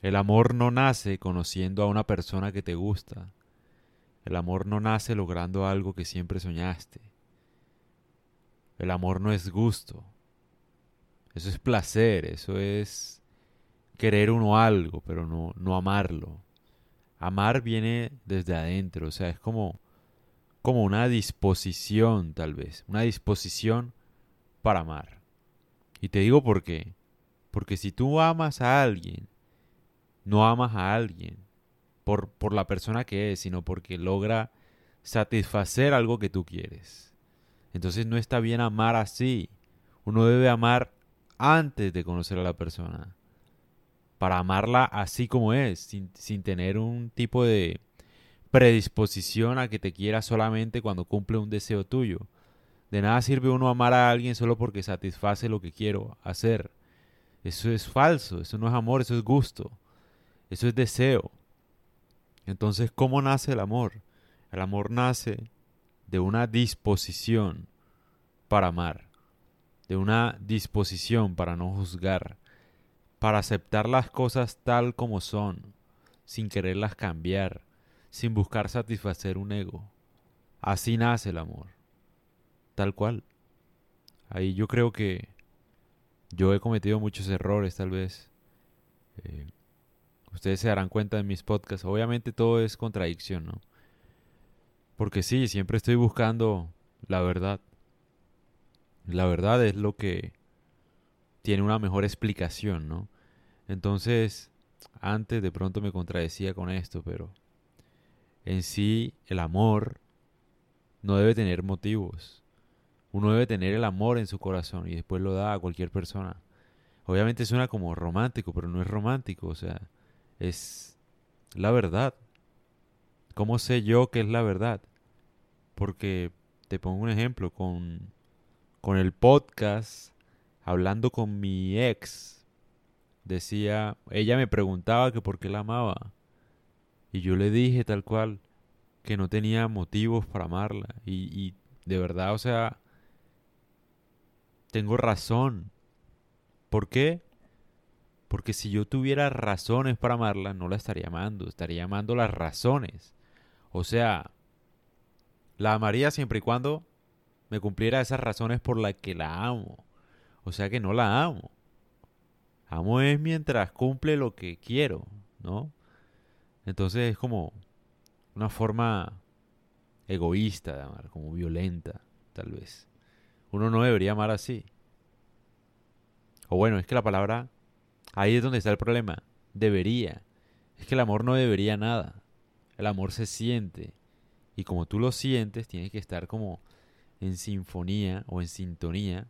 El amor no nace conociendo a una persona que te gusta. El amor no nace logrando algo que siempre soñaste. El amor no es gusto. Eso es placer, eso es querer uno algo, pero no, no amarlo. Amar viene desde adentro, o sea, es como, como una disposición tal vez, una disposición para amar. Y te digo por qué. Porque si tú amas a alguien, no amas a alguien por, por la persona que es, sino porque logra satisfacer algo que tú quieres. Entonces no está bien amar así. Uno debe amar antes de conocer a la persona para amarla así como es, sin, sin tener un tipo de predisposición a que te quiera solamente cuando cumple un deseo tuyo. De nada sirve uno amar a alguien solo porque satisface lo que quiero hacer. Eso es falso, eso no es amor, eso es gusto, eso es deseo. Entonces, ¿cómo nace el amor? El amor nace de una disposición para amar, de una disposición para no juzgar, para aceptar las cosas tal como son, sin quererlas cambiar, sin buscar satisfacer un ego. Así nace el amor. Tal cual. Ahí yo creo que yo he cometido muchos errores tal vez. Eh, ustedes se darán cuenta en mis podcasts. Obviamente todo es contradicción, ¿no? Porque sí, siempre estoy buscando la verdad. La verdad es lo que tiene una mejor explicación, ¿no? Entonces, antes de pronto me contradecía con esto, pero en sí el amor no debe tener motivos. Uno debe tener el amor en su corazón y después lo da a cualquier persona. Obviamente suena como romántico, pero no es romántico, o sea, es la verdad. ¿Cómo sé yo que es la verdad? Porque te pongo un ejemplo con con el podcast, hablando con mi ex, decía, ella me preguntaba que por qué la amaba. Y yo le dije tal cual que no tenía motivos para amarla. Y, y de verdad, o sea, tengo razón. ¿Por qué? Porque si yo tuviera razones para amarla, no la estaría amando, estaría amando las razones. O sea, la amaría siempre y cuando me cumpliera esas razones por las que la amo. O sea que no la amo. Amo es mientras cumple lo que quiero, ¿no? Entonces es como una forma egoísta de amar, como violenta, tal vez. Uno no debería amar así. O bueno, es que la palabra, ahí es donde está el problema. Debería. Es que el amor no debería nada. El amor se siente. Y como tú lo sientes, tienes que estar como en sinfonía o en sintonía,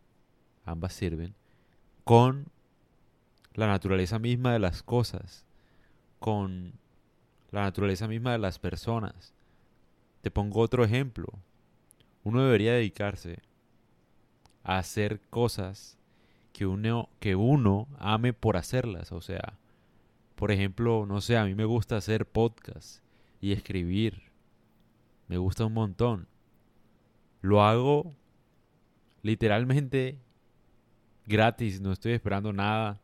ambas sirven, con la naturaleza misma de las cosas, con la naturaleza misma de las personas. Te pongo otro ejemplo. Uno debería dedicarse a hacer cosas que uno, que uno ame por hacerlas. O sea, por ejemplo, no sé, a mí me gusta hacer podcast y escribir. Me gusta un montón. Lo hago literalmente gratis, no estoy esperando nada.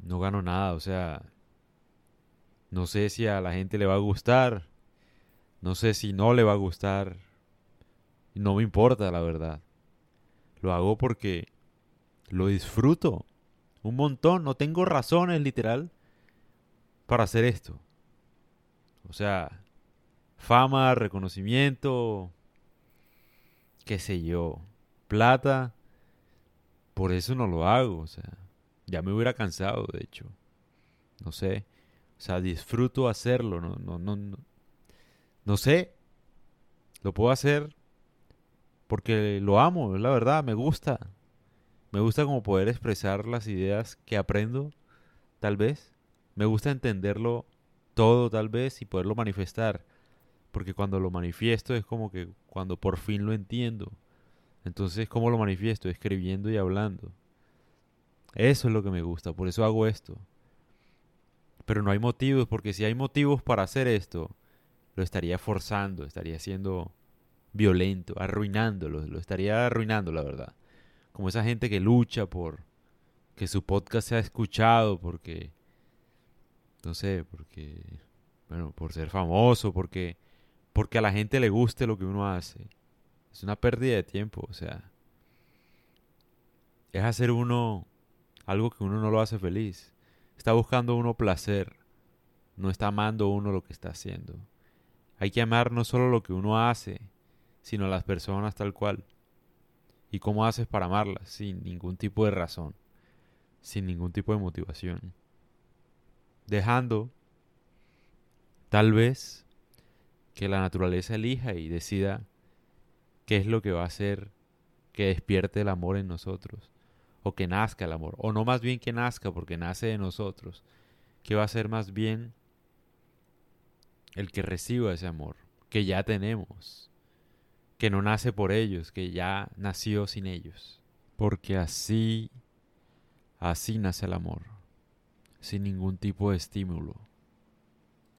No gano nada, o sea, no sé si a la gente le va a gustar, no sé si no le va a gustar. No me importa, la verdad. Lo hago porque lo disfruto un montón, no tengo razones literal para hacer esto. O sea, fama, reconocimiento, qué sé yo, plata, por eso no lo hago, o sea, ya me hubiera cansado, de hecho, no sé, o sea, disfruto hacerlo, no, no, no, no, no sé, lo puedo hacer porque lo amo, es la verdad, me gusta, me gusta como poder expresar las ideas que aprendo, tal vez, me gusta entenderlo todo, tal vez, y poderlo manifestar porque cuando lo manifiesto es como que cuando por fin lo entiendo. Entonces, ¿cómo lo manifiesto? Escribiendo y hablando. Eso es lo que me gusta, por eso hago esto. Pero no hay motivos, porque si hay motivos para hacer esto, lo estaría forzando, estaría siendo violento, arruinándolo, lo estaría arruinando, la verdad. Como esa gente que lucha por que su podcast sea escuchado, porque No sé, porque, bueno, por ser famoso, porque, porque a la gente le guste lo que uno hace. Es una pérdida de tiempo, o sea, es hacer uno algo que uno no lo hace feliz. Está buscando uno placer, no está amando uno lo que está haciendo. Hay que amar no solo lo que uno hace, sino a las personas tal cual. ¿Y cómo haces para amarlas? Sin ningún tipo de razón, sin ningún tipo de motivación. Dejando, tal vez, que la naturaleza elija y decida qué es lo que va a hacer que despierte el amor en nosotros, o que nazca el amor, o no más bien que nazca porque nace de nosotros, que va a ser más bien el que reciba ese amor, que ya tenemos, que no nace por ellos, que ya nació sin ellos, porque así, así nace el amor, sin ningún tipo de estímulo,